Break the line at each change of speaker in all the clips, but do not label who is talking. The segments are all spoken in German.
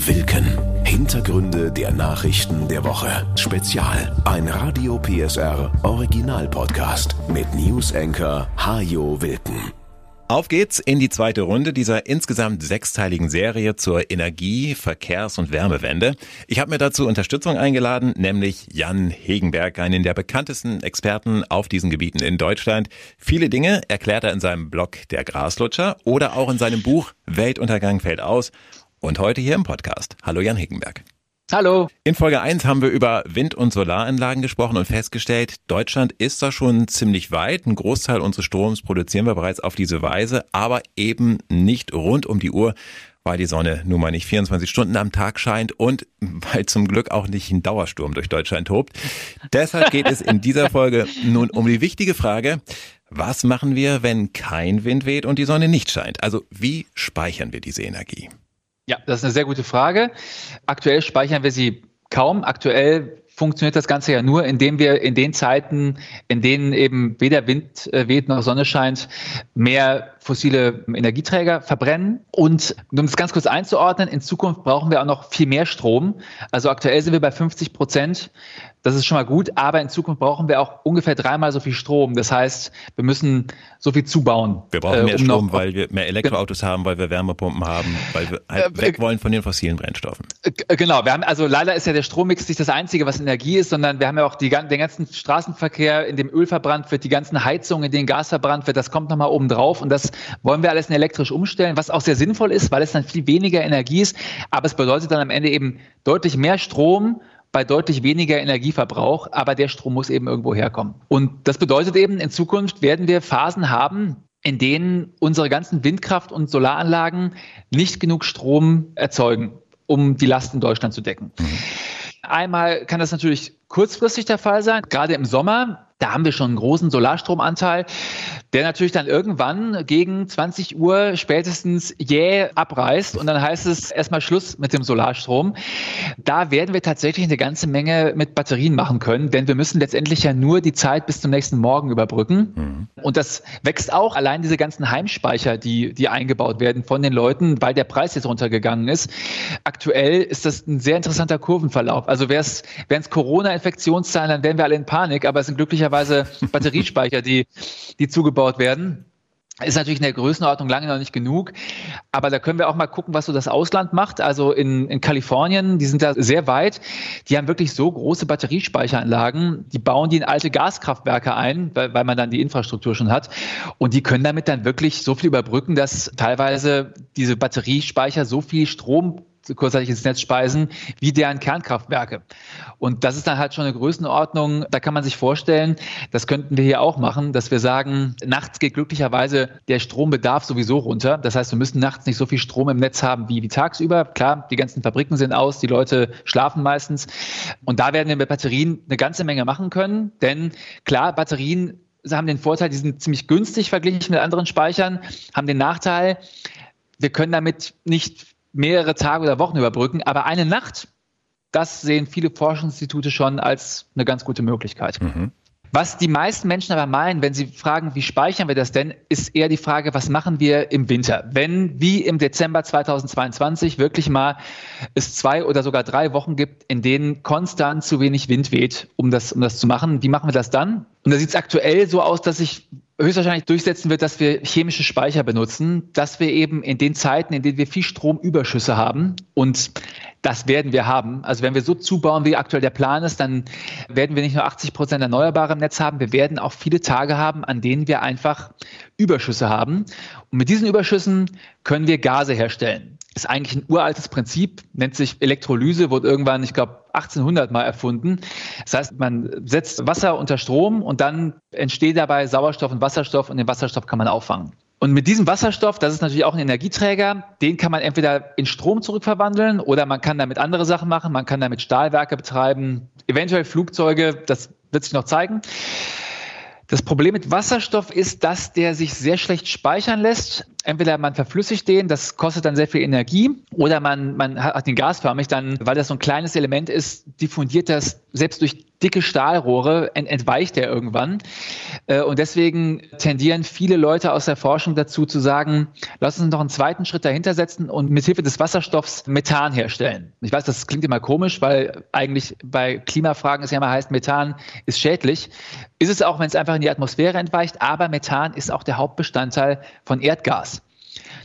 Wilken. Hintergründe der Nachrichten der Woche. Spezial. Ein Radio PSR Original Podcast mit News Anchor Hajo Wilken.
Auf geht's in die zweite Runde dieser insgesamt sechsteiligen Serie zur Energie-, Verkehrs- und Wärmewende. Ich habe mir dazu Unterstützung eingeladen, nämlich Jan Hegenberg, einen der bekanntesten Experten auf diesen Gebieten in Deutschland. Viele Dinge erklärt er in seinem Blog Der Graslutscher oder auch in seinem Buch Weltuntergang fällt aus und heute hier im Podcast. Hallo Jan Hickenberg.
Hallo.
In Folge 1 haben wir über Wind- und Solaranlagen gesprochen und festgestellt, Deutschland ist da schon ziemlich weit. Ein Großteil unseres Stroms produzieren wir bereits auf diese Weise, aber eben nicht rund um die Uhr, weil die Sonne nun mal nicht 24 Stunden am Tag scheint und weil zum Glück auch nicht ein Dauersturm durch Deutschland tobt. Deshalb geht es in dieser Folge nun um die wichtige Frage, was machen wir, wenn kein Wind weht und die Sonne nicht scheint? Also wie speichern wir diese Energie?
Ja, das ist eine sehr gute Frage. Aktuell speichern wir sie kaum. Aktuell funktioniert das Ganze ja nur, indem wir in den Zeiten, in denen eben weder Wind äh, weht noch Sonne scheint, mehr fossile Energieträger verbrennen. Und um das ganz kurz einzuordnen, in Zukunft brauchen wir auch noch viel mehr Strom. Also aktuell sind wir bei 50 Prozent das ist schon mal gut, aber in Zukunft brauchen wir auch ungefähr dreimal so viel Strom. Das heißt, wir müssen so viel zubauen.
Wir brauchen äh, mehr um Strom, weil wir mehr Elektroautos haben, weil wir Wärmepumpen haben, weil wir halt äh, weg wollen von den fossilen Brennstoffen.
Äh, genau, wir haben, also leider ist ja der Strommix nicht das Einzige, was Energie ist, sondern wir haben ja auch die, den ganzen Straßenverkehr, in dem Öl verbrannt wird, die ganzen Heizungen, in denen Gas verbrannt wird, das kommt nochmal oben drauf und das wollen wir alles in elektrisch umstellen, was auch sehr sinnvoll ist, weil es dann viel weniger Energie ist, aber es bedeutet dann am Ende eben deutlich mehr Strom, bei deutlich weniger Energieverbrauch, aber der Strom muss eben irgendwo herkommen. Und das bedeutet eben, in Zukunft werden wir Phasen haben, in denen unsere ganzen Windkraft- und Solaranlagen nicht genug Strom erzeugen, um die Lasten Deutschland zu decken. Mhm. Einmal kann das natürlich kurzfristig der Fall sein, gerade im Sommer. Da haben wir schon einen großen Solarstromanteil der natürlich dann irgendwann gegen 20 Uhr spätestens jäh abreißt und dann heißt es erstmal Schluss mit dem Solarstrom. Da werden wir tatsächlich eine ganze Menge mit Batterien machen können, denn wir müssen letztendlich ja nur die Zeit bis zum nächsten Morgen überbrücken. Mhm. Und das wächst auch allein diese ganzen Heimspeicher, die, die eingebaut werden von den Leuten, weil der Preis jetzt runtergegangen ist. Aktuell ist das ein sehr interessanter Kurvenverlauf. Also wären es Corona-Infektionszahlen, dann wären wir alle in Panik, aber es sind glücklicherweise Batteriespeicher, die, die zugebaut werden. Ist natürlich in der Größenordnung lange noch nicht genug, aber da können wir auch mal gucken, was so das Ausland macht. Also in, in Kalifornien, die sind da sehr weit, die haben wirklich so große Batteriespeicheranlagen, die bauen die in alte Gaskraftwerke ein, weil, weil man dann die Infrastruktur schon hat. Und die können damit dann wirklich so viel überbrücken, dass teilweise diese Batteriespeicher so viel Strom kurzzeitig ins Netz speisen, wie deren Kernkraftwerke. Und das ist dann halt schon eine Größenordnung, da kann man sich vorstellen, das könnten wir hier auch machen, dass wir sagen, nachts geht glücklicherweise der Strombedarf sowieso runter. Das heißt, wir müssen nachts nicht so viel Strom im Netz haben wie, wie tagsüber. Klar, die ganzen Fabriken sind aus, die Leute schlafen meistens. Und da werden wir mit Batterien eine ganze Menge machen können, denn klar, Batterien haben den Vorteil, die sind ziemlich günstig verglichen mit anderen Speichern, haben den Nachteil, wir können damit nicht mehrere Tage oder Wochen überbrücken, aber eine Nacht, das sehen viele Forschungsinstitute schon als eine ganz gute Möglichkeit. Mhm. Was die meisten Menschen aber meinen, wenn sie fragen, wie speichern wir das denn, ist eher die Frage, was machen wir im Winter? Wenn, wie im Dezember 2022, wirklich mal es zwei oder sogar drei Wochen gibt, in denen konstant zu wenig Wind weht, um das, um das zu machen, wie machen wir das dann? Und da sieht es aktuell so aus, dass sich höchstwahrscheinlich durchsetzen wird, dass wir chemische Speicher benutzen, dass wir eben in den Zeiten, in denen wir viel Stromüberschüsse haben und das werden wir haben. Also wenn wir so zubauen, wie aktuell der Plan ist, dann werden wir nicht nur 80 Prozent Erneuerbare im Netz haben, wir werden auch viele Tage haben, an denen wir einfach Überschüsse haben. Und mit diesen Überschüssen können wir Gase herstellen. Ist eigentlich ein uraltes Prinzip, nennt sich Elektrolyse, wurde irgendwann, ich glaube, 1800 mal erfunden. Das heißt, man setzt Wasser unter Strom und dann entsteht dabei Sauerstoff und Wasserstoff und den Wasserstoff kann man auffangen. Und mit diesem Wasserstoff, das ist natürlich auch ein Energieträger, den kann man entweder in Strom zurückverwandeln oder man kann damit andere Sachen machen. Man kann damit Stahlwerke betreiben, eventuell Flugzeuge, das wird sich noch zeigen. Das Problem mit Wasserstoff ist, dass der sich sehr schlecht speichern lässt. Entweder man verflüssigt den, das kostet dann sehr viel Energie, oder man, man hat den gasförmig, dann, weil das so ein kleines Element ist, diffundiert das selbst durch dicke Stahlrohre ent entweicht er irgendwann. Äh, und deswegen tendieren viele Leute aus der Forschung dazu zu sagen, lass uns noch einen zweiten Schritt dahinter setzen und mithilfe des Wasserstoffs Methan herstellen. Ich weiß, das klingt immer komisch, weil eigentlich bei Klimafragen es ja immer heißt, Methan ist schädlich. Ist es auch, wenn es einfach in die Atmosphäre entweicht, aber Methan ist auch der Hauptbestandteil von Erdgas.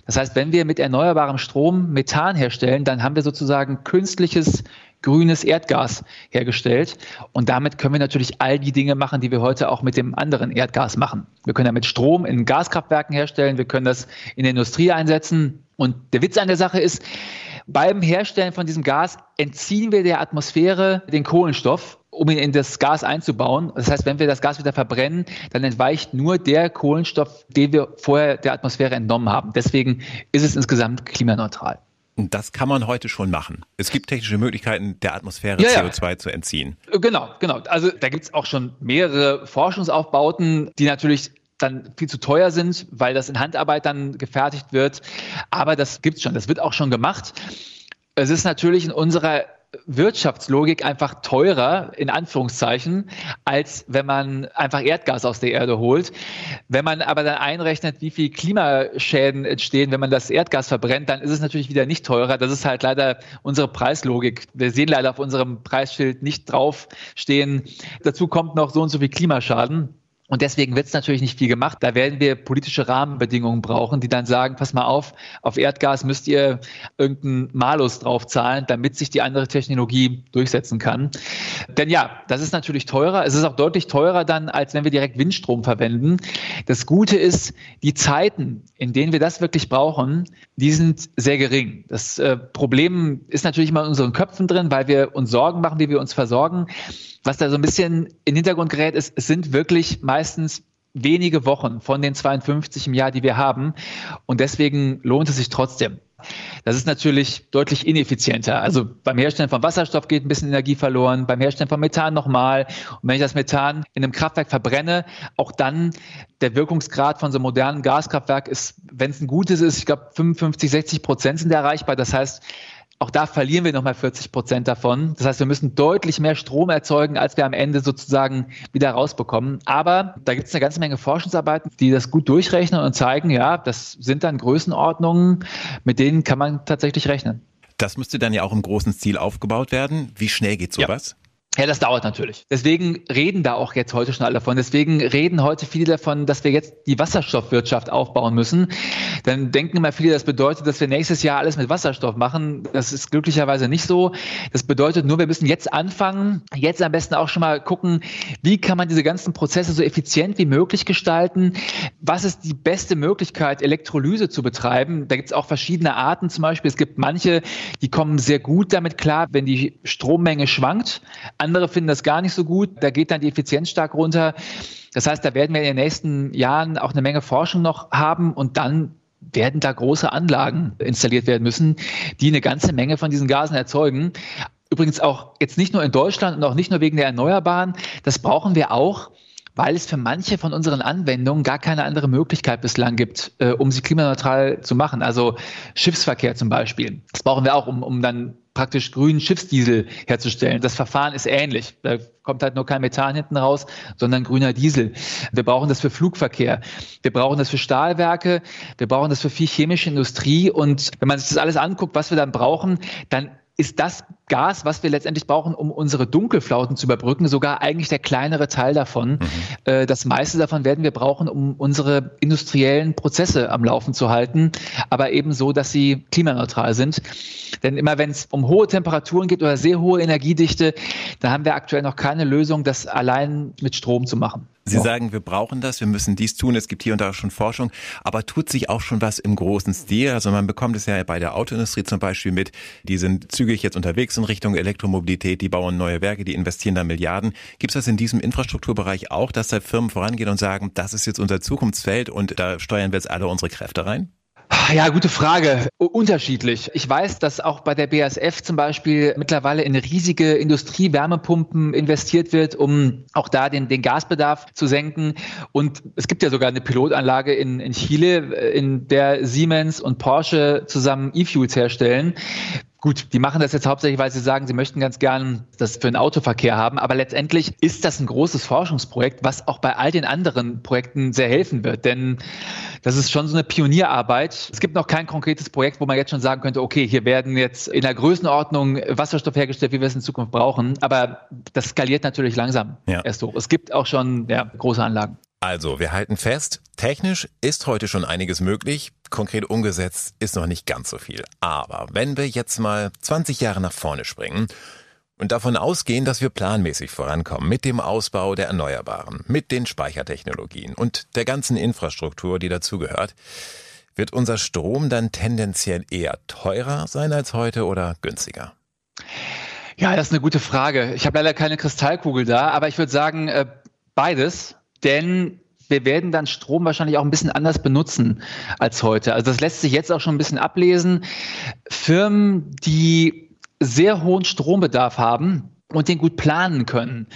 Das heißt, wenn wir mit erneuerbarem Strom Methan herstellen, dann haben wir sozusagen künstliches grünes Erdgas hergestellt. Und damit können wir natürlich all die Dinge machen, die wir heute auch mit dem anderen Erdgas machen. Wir können damit Strom in Gaskraftwerken herstellen, wir können das in der Industrie einsetzen. Und der Witz an der Sache ist, beim Herstellen von diesem Gas entziehen wir der Atmosphäre den Kohlenstoff um ihn in das Gas einzubauen. Das heißt, wenn wir das Gas wieder verbrennen, dann entweicht nur der Kohlenstoff, den wir vorher der Atmosphäre entnommen haben. Deswegen ist es insgesamt klimaneutral.
Das kann man heute schon machen. Es gibt technische Möglichkeiten, der Atmosphäre ja, CO2 ja. zu entziehen.
Genau, genau. Also da gibt es auch schon mehrere Forschungsaufbauten, die natürlich dann viel zu teuer sind, weil das in Handarbeit dann gefertigt wird. Aber das gibt es schon, das wird auch schon gemacht. Es ist natürlich in unserer Wirtschaftslogik einfach teurer, in Anführungszeichen, als wenn man einfach Erdgas aus der Erde holt. Wenn man aber dann einrechnet, wie viel Klimaschäden entstehen, wenn man das Erdgas verbrennt, dann ist es natürlich wieder nicht teurer. Das ist halt leider unsere Preislogik. Wir sehen leider auf unserem Preisschild nicht draufstehen. Dazu kommt noch so und so viel Klimaschaden. Und deswegen wird es natürlich nicht viel gemacht. Da werden wir politische Rahmenbedingungen brauchen, die dann sagen, pass mal auf, auf Erdgas müsst ihr irgendeinen Malus draufzahlen, damit sich die andere Technologie durchsetzen kann. Denn ja, das ist natürlich teurer. Es ist auch deutlich teurer dann, als wenn wir direkt Windstrom verwenden. Das Gute ist, die Zeiten, in denen wir das wirklich brauchen, die sind sehr gering. Das äh, Problem ist natürlich immer in unseren Köpfen drin, weil wir uns Sorgen machen, wie wir uns versorgen. Was da so ein bisschen in den Hintergrund gerät, ist, es sind wirklich meistens wenige Wochen von den 52 im Jahr, die wir haben. Und deswegen lohnt es sich trotzdem. Das ist natürlich deutlich ineffizienter. Also beim Herstellen von Wasserstoff geht ein bisschen Energie verloren, beim Herstellen von Methan nochmal. Und wenn ich das Methan in einem Kraftwerk verbrenne, auch dann der Wirkungsgrad von so einem modernen Gaskraftwerk ist, wenn es ein gutes ist, ich glaube 55, 60 Prozent sind erreichbar. Das heißt, auch da verlieren wir nochmal 40 Prozent davon. Das heißt, wir müssen deutlich mehr Strom erzeugen, als wir am Ende sozusagen wieder rausbekommen. Aber da gibt es eine ganze Menge Forschungsarbeiten, die das gut durchrechnen und zeigen, ja, das sind dann Größenordnungen, mit denen kann man tatsächlich rechnen.
Das müsste dann ja auch im großen Stil aufgebaut werden. Wie schnell geht sowas?
Ja. Ja, das dauert natürlich. Deswegen reden da auch jetzt heute schon alle davon. Deswegen reden heute viele davon, dass wir jetzt die Wasserstoffwirtschaft aufbauen müssen. Dann denken immer viele, das bedeutet, dass wir nächstes Jahr alles mit Wasserstoff machen. Das ist glücklicherweise nicht so. Das bedeutet nur, wir müssen jetzt anfangen, jetzt am besten auch schon mal gucken, wie kann man diese ganzen Prozesse so effizient wie möglich gestalten? Was ist die beste Möglichkeit, Elektrolyse zu betreiben? Da gibt es auch verschiedene Arten zum Beispiel. Es gibt manche, die kommen sehr gut damit klar, wenn die Strommenge schwankt. Andere finden das gar nicht so gut. Da geht dann die Effizienz stark runter. Das heißt, da werden wir in den nächsten Jahren auch eine Menge Forschung noch haben und dann werden da große Anlagen installiert werden müssen, die eine ganze Menge von diesen Gasen erzeugen. Übrigens auch jetzt nicht nur in Deutschland und auch nicht nur wegen der Erneuerbaren. Das brauchen wir auch, weil es für manche von unseren Anwendungen gar keine andere Möglichkeit bislang gibt, äh, um sie klimaneutral zu machen. Also Schiffsverkehr zum Beispiel. Das brauchen wir auch, um, um dann praktisch grünen Schiffsdiesel herzustellen. Das Verfahren ist ähnlich. Da kommt halt nur kein Methan hinten raus, sondern grüner Diesel. Wir brauchen das für Flugverkehr. Wir brauchen das für Stahlwerke. Wir brauchen das für viel chemische Industrie. Und wenn man sich das alles anguckt, was wir dann brauchen, dann ist das Gas, was wir letztendlich brauchen, um unsere Dunkelflauten zu überbrücken, sogar eigentlich der kleinere Teil davon. Mhm. Äh, das meiste davon werden wir brauchen, um unsere industriellen Prozesse am Laufen zu halten, aber eben so, dass sie klimaneutral sind. Denn immer wenn es um hohe Temperaturen geht oder sehr hohe Energiedichte, da haben wir aktuell noch keine Lösung, das allein mit Strom zu machen.
Sie ja. sagen, wir brauchen das, wir müssen dies tun. Es gibt hier und da schon Forschung, aber tut sich auch schon was im großen Stil? Also man bekommt es ja bei der Autoindustrie zum Beispiel mit. Die sind zügig jetzt unterwegs in Richtung Elektromobilität, die bauen neue Werke, die investieren da Milliarden. Gibt es das in diesem Infrastrukturbereich auch, dass da Firmen vorangehen und sagen, das ist jetzt unser Zukunftsfeld und da steuern wir jetzt alle unsere Kräfte rein?
Ja, gute Frage. Unterschiedlich. Ich weiß, dass auch bei der BASF zum Beispiel mittlerweile in riesige Industriewärmepumpen investiert wird, um auch da den, den Gasbedarf zu senken. Und es gibt ja sogar eine Pilotanlage in, in Chile, in der Siemens und Porsche zusammen E-Fuels herstellen. Gut, die machen das jetzt hauptsächlich, weil sie sagen, sie möchten ganz gern das für den Autoverkehr haben. Aber letztendlich ist das ein großes Forschungsprojekt, was auch bei all den anderen Projekten sehr helfen wird. Denn das ist schon so eine Pionierarbeit. Es gibt noch kein konkretes Projekt, wo man jetzt schon sagen könnte, okay, hier werden jetzt in der Größenordnung Wasserstoff hergestellt, wie wir es in Zukunft brauchen. Aber das skaliert natürlich langsam ja. erst hoch. Es gibt auch schon ja, große Anlagen.
Also, wir halten fest, technisch ist heute schon einiges möglich, konkret umgesetzt ist noch nicht ganz so viel. Aber wenn wir jetzt mal 20 Jahre nach vorne springen und davon ausgehen, dass wir planmäßig vorankommen mit dem Ausbau der Erneuerbaren, mit den Speichertechnologien und der ganzen Infrastruktur, die dazugehört, wird unser Strom dann tendenziell eher teurer sein als heute oder günstiger?
Ja, das ist eine gute Frage. Ich habe leider keine Kristallkugel da, aber ich würde sagen, äh, beides denn wir werden dann Strom wahrscheinlich auch ein bisschen anders benutzen als heute. Also das lässt sich jetzt auch schon ein bisschen ablesen. Firmen, die sehr hohen Strombedarf haben und den gut planen können,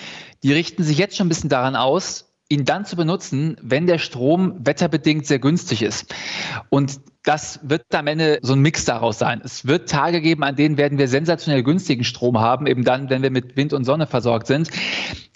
die richten sich jetzt schon ein bisschen daran aus, ihn dann zu benutzen, wenn der Strom wetterbedingt sehr günstig ist. Und das wird am Ende so ein Mix daraus sein. Es wird Tage geben, an denen werden wir sensationell günstigen Strom haben, eben dann, wenn wir mit Wind und Sonne versorgt sind.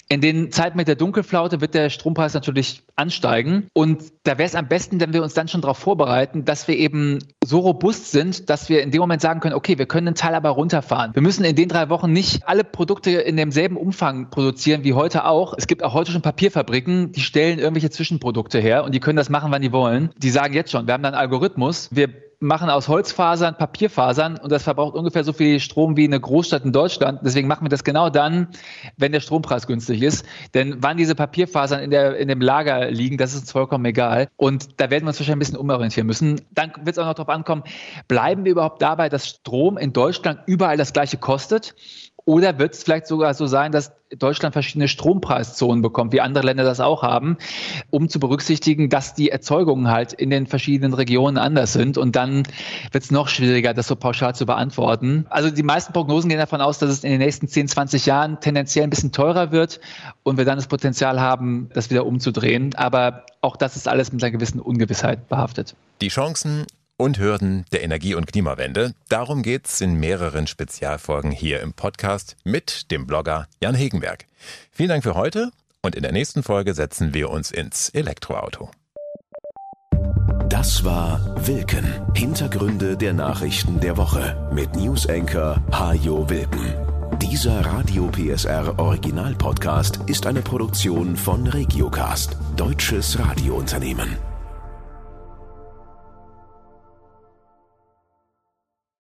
In den Zeiten mit der Dunkelflaute wird der Strompreis natürlich ansteigen. Und da wäre es am besten, wenn wir uns dann schon darauf vorbereiten, dass wir eben so robust sind, dass wir in dem Moment sagen können, okay, wir können einen Teil aber runterfahren. Wir müssen in den drei Wochen nicht alle Produkte in demselben Umfang produzieren wie heute auch. Es gibt auch heute schon Papierfabriken, die stellen irgendwelche Zwischenprodukte her und die können das machen, wann die wollen. Die sagen jetzt schon, wir haben da einen Algorithmus, wir machen aus Holzfasern Papierfasern und das verbraucht ungefähr so viel Strom wie eine Großstadt in Deutschland. Deswegen machen wir das genau dann, wenn der Strompreis günstig ist. Denn wann diese Papierfasern in, der, in dem Lager liegen, das ist uns vollkommen egal. Und da werden wir uns wahrscheinlich ein bisschen umorientieren müssen. Dann wird es auch noch darauf ankommen, bleiben wir überhaupt dabei, dass Strom in Deutschland überall das gleiche kostet? Oder wird es vielleicht sogar so sein, dass Deutschland verschiedene Strompreiszonen bekommt, wie andere Länder das auch haben, um zu berücksichtigen, dass die Erzeugungen halt in den verschiedenen Regionen anders sind. Und dann wird es noch schwieriger, das so pauschal zu beantworten. Also die meisten Prognosen gehen davon aus, dass es in den nächsten 10, 20 Jahren tendenziell ein bisschen teurer wird und wir dann das Potenzial haben, das wieder umzudrehen. Aber auch das ist alles mit einer gewissen Ungewissheit behaftet.
Die Chancen und Hürden der Energie- und Klimawende. Darum geht's in mehreren Spezialfolgen hier im Podcast mit dem Blogger Jan Hegenberg. Vielen Dank für heute und in der nächsten Folge setzen wir uns ins Elektroauto.
Das war Wilken. Hintergründe der Nachrichten der Woche mit Newsenker Hajo Wilken. Dieser Radio PSR Original Podcast ist eine Produktion von Regiocast, deutsches Radiounternehmen.